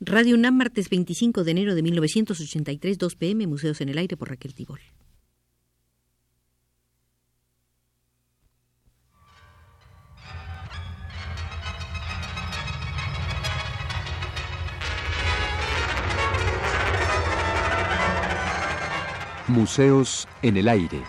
Radio UNAM, martes 25 de enero de 1983, 2 pm, Museos en el Aire por Raquel Tibol. Museos en el Aire.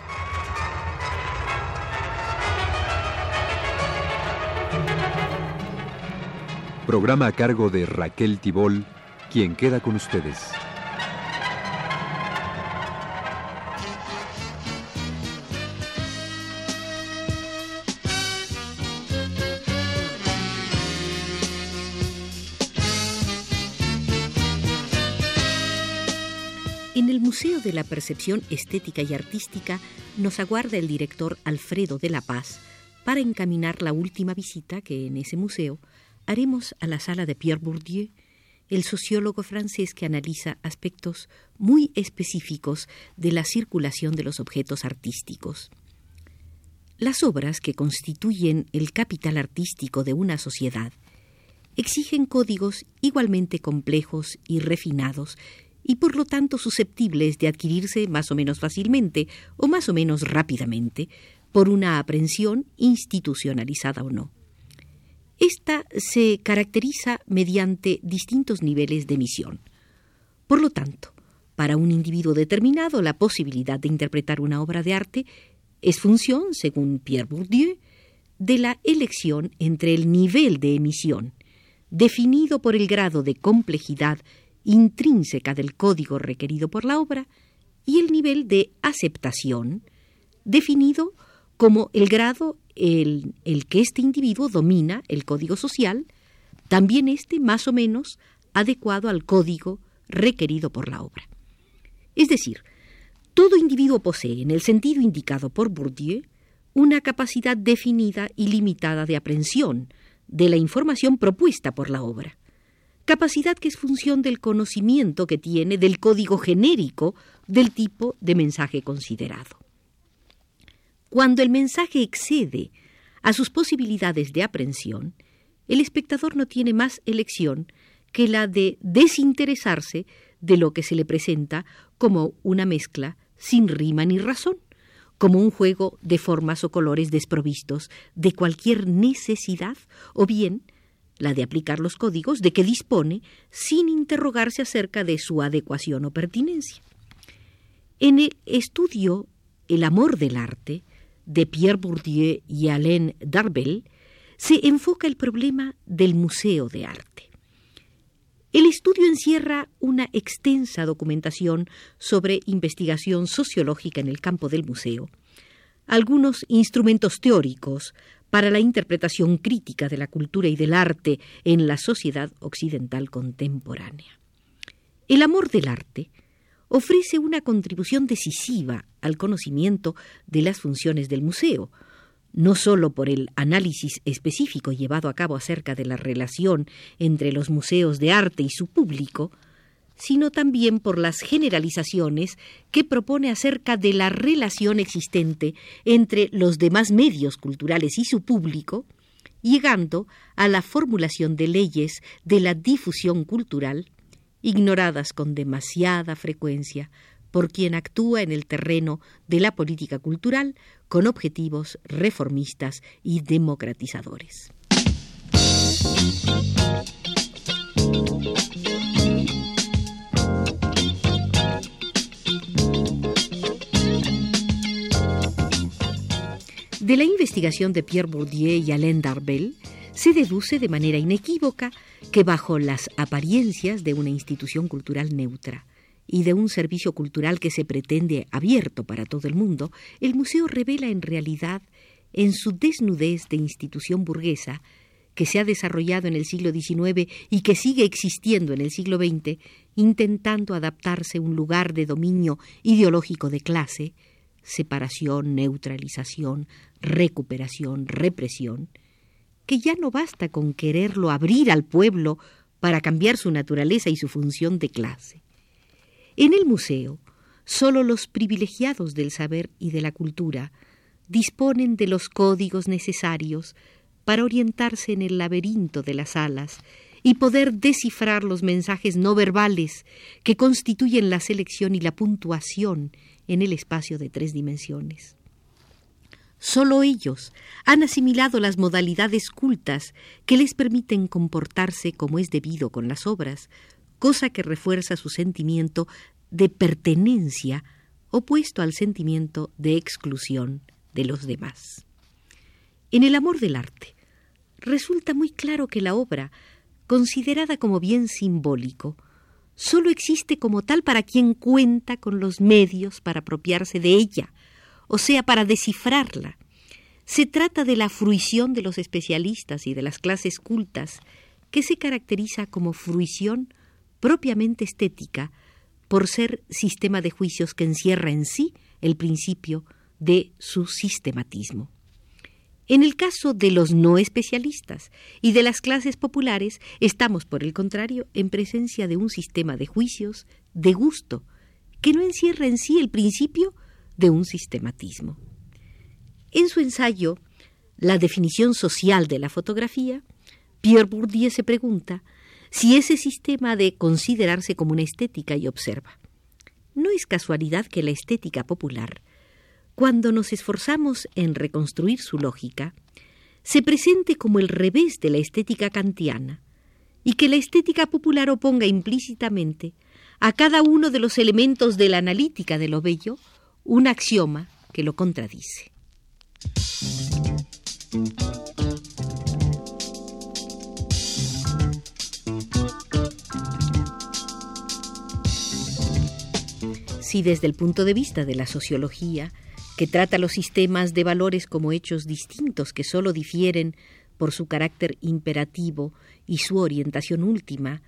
Programa a cargo de Raquel Tibol, quien queda con ustedes. En el Museo de la Percepción Estética y Artística nos aguarda el director Alfredo de la Paz para encaminar la última visita que en ese museo haremos a la sala de Pierre Bourdieu, el sociólogo francés que analiza aspectos muy específicos de la circulación de los objetos artísticos. Las obras que constituyen el capital artístico de una sociedad exigen códigos igualmente complejos y refinados y por lo tanto susceptibles de adquirirse más o menos fácilmente o más o menos rápidamente por una aprehensión institucionalizada o no. Esta se caracteriza mediante distintos niveles de emisión. Por lo tanto, para un individuo determinado, la posibilidad de interpretar una obra de arte es función, según Pierre Bourdieu, de la elección entre el nivel de emisión, definido por el grado de complejidad intrínseca del código requerido por la obra, y el nivel de aceptación, definido como el grado el, el que este individuo domina el código social, también este más o menos adecuado al código requerido por la obra. Es decir, todo individuo posee, en el sentido indicado por Bourdieu, una capacidad definida y limitada de aprehensión de la información propuesta por la obra, capacidad que es función del conocimiento que tiene del código genérico del tipo de mensaje considerado. Cuando el mensaje excede a sus posibilidades de aprehensión, el espectador no tiene más elección que la de desinteresarse de lo que se le presenta como una mezcla sin rima ni razón, como un juego de formas o colores desprovistos de cualquier necesidad, o bien la de aplicar los códigos de que dispone sin interrogarse acerca de su adecuación o pertinencia. En el estudio El amor del arte, de Pierre Bourdieu y Alain Darbel, se enfoca el problema del museo de arte. El estudio encierra una extensa documentación sobre investigación sociológica en el campo del museo, algunos instrumentos teóricos para la interpretación crítica de la cultura y del arte en la sociedad occidental contemporánea. El amor del arte ofrece una contribución decisiva al conocimiento de las funciones del museo, no sólo por el análisis específico llevado a cabo acerca de la relación entre los museos de arte y su público, sino también por las generalizaciones que propone acerca de la relación existente entre los demás medios culturales y su público, llegando a la formulación de leyes de la difusión cultural ignoradas con demasiada frecuencia por quien actúa en el terreno de la política cultural con objetivos reformistas y democratizadores. De la investigación de Pierre Bourdieu y Alain Darbel se deduce de manera inequívoca que bajo las apariencias de una institución cultural neutra y de un servicio cultural que se pretende abierto para todo el mundo, el museo revela en realidad, en su desnudez de institución burguesa, que se ha desarrollado en el siglo XIX y que sigue existiendo en el siglo XX, intentando adaptarse a un lugar de dominio ideológico de clase, separación, neutralización, recuperación, represión, que ya no basta con quererlo abrir al pueblo para cambiar su naturaleza y su función de clase. En el museo, solo los privilegiados del saber y de la cultura disponen de los códigos necesarios para orientarse en el laberinto de las salas y poder descifrar los mensajes no verbales que constituyen la selección y la puntuación en el espacio de tres dimensiones. Solo ellos han asimilado las modalidades cultas que les permiten comportarse como es debido con las obras, cosa que refuerza su sentimiento de pertenencia opuesto al sentimiento de exclusión de los demás. En el amor del arte, resulta muy claro que la obra, considerada como bien simbólico, sólo existe como tal para quien cuenta con los medios para apropiarse de ella, o sea, para descifrarla. Se trata de la fruición de los especialistas y de las clases cultas, que se caracteriza como fruición propiamente estética, por ser sistema de juicios que encierra en sí el principio de su sistematismo. En el caso de los no especialistas y de las clases populares, estamos, por el contrario, en presencia de un sistema de juicios de gusto, que no encierra en sí el principio de un sistematismo. En su ensayo, La definición social de la fotografía, Pierre Bourdieu se pregunta si ese sistema de considerarse como una estética y observa. No es casualidad que la estética popular, cuando nos esforzamos en reconstruir su lógica, se presente como el revés de la estética kantiana, y que la estética popular oponga implícitamente a cada uno de los elementos de la analítica de lo bello un axioma que lo contradice. Si desde el punto de vista de la sociología, que trata los sistemas de valores como hechos distintos que sólo difieren por su carácter imperativo y su orientación última,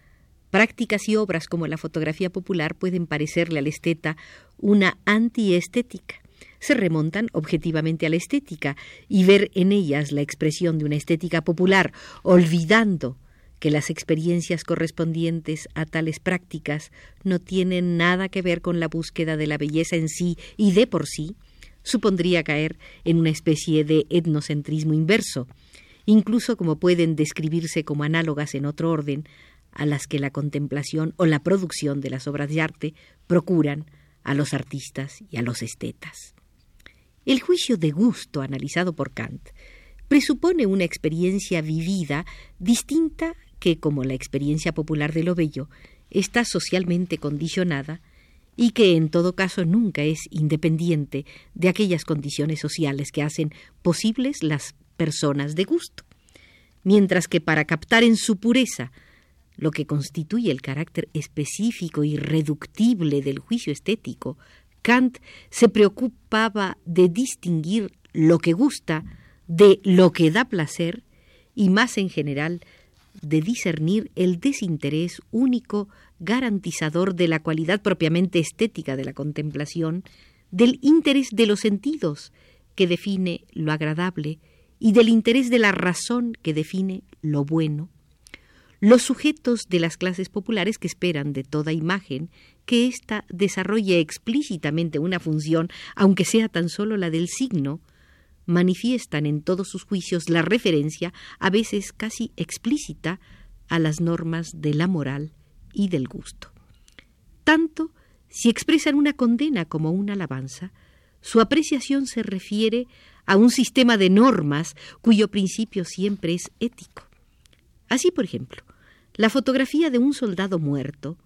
prácticas y obras como la fotografía popular pueden parecerle al esteta una antiestética. Se remontan objetivamente a la estética y ver en ellas la expresión de una estética popular, olvidando que las experiencias correspondientes a tales prácticas no tienen nada que ver con la búsqueda de la belleza en sí y de por sí, supondría caer en una especie de etnocentrismo inverso, incluso como pueden describirse como análogas en otro orden a las que la contemplación o la producción de las obras de arte procuran a los artistas y a los estetas. El juicio de gusto analizado por Kant presupone una experiencia vivida distinta que, como la experiencia popular de lo bello, está socialmente condicionada y que en todo caso nunca es independiente de aquellas condiciones sociales que hacen posibles las personas de gusto. Mientras que para captar en su pureza lo que constituye el carácter específico y reductible del juicio estético, Kant se preocupaba de distinguir lo que gusta de lo que da placer y más en general de discernir el desinterés único garantizador de la cualidad propiamente estética de la contemplación, del interés de los sentidos que define lo agradable y del interés de la razón que define lo bueno. Los sujetos de las clases populares que esperan de toda imagen que ésta desarrolle explícitamente una función, aunque sea tan solo la del signo, manifiestan en todos sus juicios la referencia, a veces casi explícita, a las normas de la moral y del gusto. Tanto si expresan una condena como una alabanza, su apreciación se refiere a un sistema de normas cuyo principio siempre es ético. Así, por ejemplo, la fotografía de un soldado muerto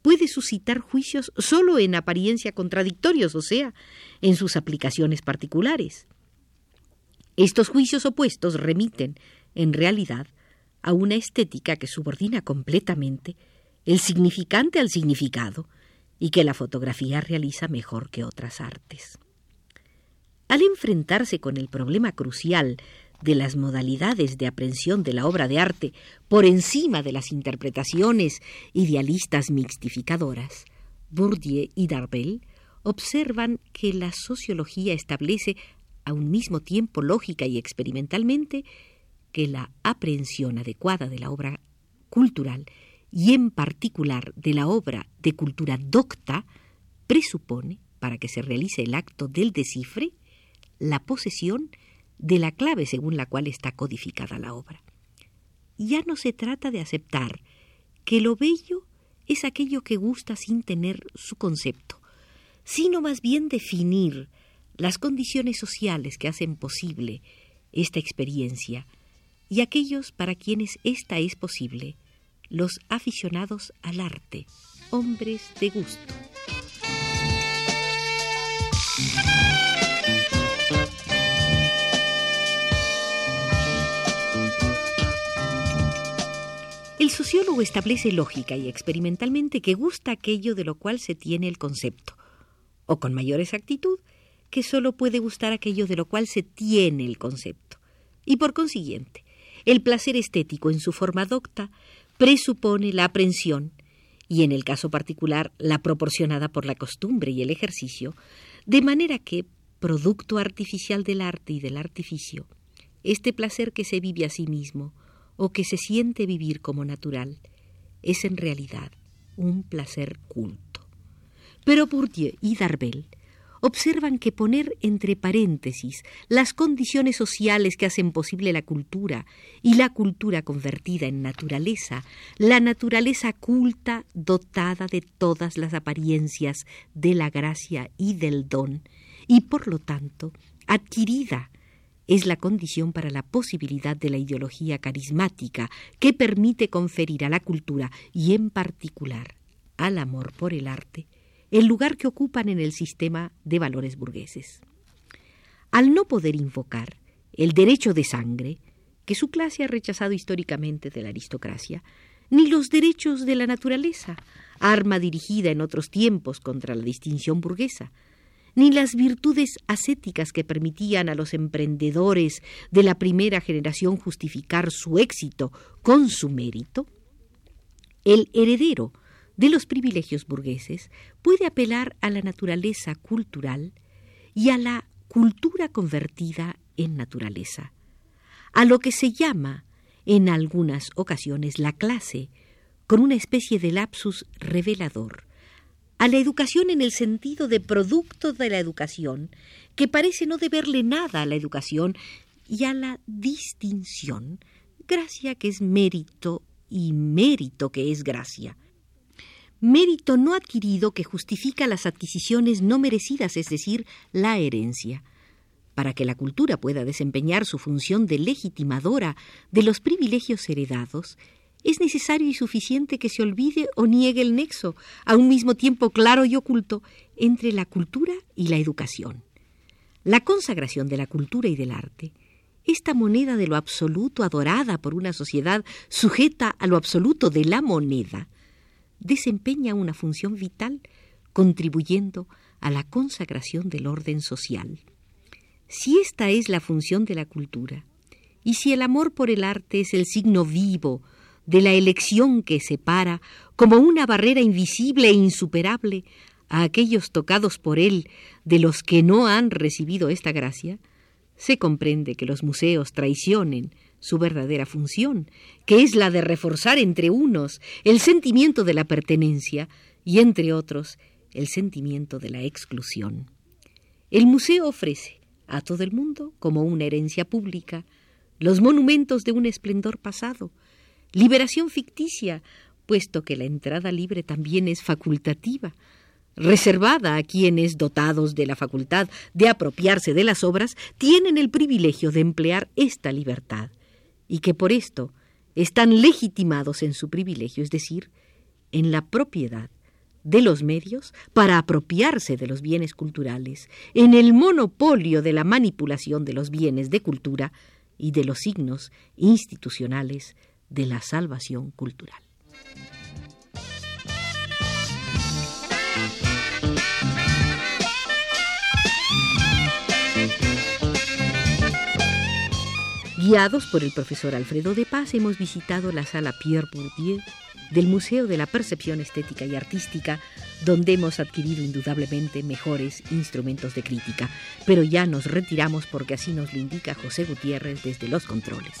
puede suscitar juicios solo en apariencia contradictorios, o sea, en sus aplicaciones particulares. Estos juicios opuestos remiten, en realidad, a una estética que subordina completamente el significante al significado y que la fotografía realiza mejor que otras artes. Al enfrentarse con el problema crucial de las modalidades de aprehensión de la obra de arte por encima de las interpretaciones idealistas mixtificadoras, Bourdieu y Darbel observan que la sociología establece a un mismo tiempo lógica y experimentalmente que la aprehensión adecuada de la obra cultural y en particular de la obra de cultura docta presupone, para que se realice el acto del descifre, la posesión de la clave según la cual está codificada la obra. Ya no se trata de aceptar que lo bello es aquello que gusta sin tener su concepto, sino más bien definir las condiciones sociales que hacen posible esta experiencia y aquellos para quienes esta es posible, los aficionados al arte, hombres de gusto. El sociólogo establece lógica y experimentalmente que gusta aquello de lo cual se tiene el concepto, o con mayor exactitud, que sólo puede gustar aquello de lo cual se tiene el concepto. Y por consiguiente, el placer estético en su forma docta presupone la aprensión, y en el caso particular la proporcionada por la costumbre y el ejercicio, de manera que, producto artificial del arte y del artificio, este placer que se vive a sí mismo, o que se siente vivir como natural, es en realidad un placer culto. Pero Bourdieu y Darbel observan que poner entre paréntesis las condiciones sociales que hacen posible la cultura y la cultura convertida en naturaleza, la naturaleza culta dotada de todas las apariencias de la gracia y del don, y por lo tanto adquirida es la condición para la posibilidad de la ideología carismática que permite conferir a la cultura y en particular al amor por el arte el lugar que ocupan en el sistema de valores burgueses. Al no poder invocar el derecho de sangre, que su clase ha rechazado históricamente de la aristocracia, ni los derechos de la naturaleza, arma dirigida en otros tiempos contra la distinción burguesa, ni las virtudes ascéticas que permitían a los emprendedores de la primera generación justificar su éxito con su mérito, el heredero de los privilegios burgueses puede apelar a la naturaleza cultural y a la cultura convertida en naturaleza, a lo que se llama en algunas ocasiones la clase, con una especie de lapsus revelador, a la educación en el sentido de producto de la educación, que parece no deberle nada a la educación, y a la distinción, gracia que es mérito y mérito que es gracia. Mérito no adquirido que justifica las adquisiciones no merecidas, es decir, la herencia. Para que la cultura pueda desempeñar su función de legitimadora de los privilegios heredados, es necesario y suficiente que se olvide o niegue el nexo, a un mismo tiempo claro y oculto, entre la cultura y la educación. La consagración de la cultura y del arte, esta moneda de lo absoluto adorada por una sociedad sujeta a lo absoluto de la moneda, desempeña una función vital contribuyendo a la consagración del orden social. Si esta es la función de la cultura, y si el amor por el arte es el signo vivo de la elección que separa, como una barrera invisible e insuperable, a aquellos tocados por él de los que no han recibido esta gracia, se comprende que los museos traicionen su verdadera función, que es la de reforzar entre unos el sentimiento de la pertenencia y entre otros el sentimiento de la exclusión. El museo ofrece a todo el mundo, como una herencia pública, los monumentos de un esplendor pasado, liberación ficticia, puesto que la entrada libre también es facultativa, reservada a quienes, dotados de la facultad de apropiarse de las obras, tienen el privilegio de emplear esta libertad, y que por esto están legitimados en su privilegio, es decir, en la propiedad de los medios para apropiarse de los bienes culturales, en el monopolio de la manipulación de los bienes de cultura y de los signos institucionales de la salvación cultural. Guiados por el profesor Alfredo de Paz, hemos visitado la sala Pierre Bourdieu del Museo de la Percepción Estética y Artística, donde hemos adquirido indudablemente mejores instrumentos de crítica. Pero ya nos retiramos porque así nos lo indica José Gutiérrez desde los controles.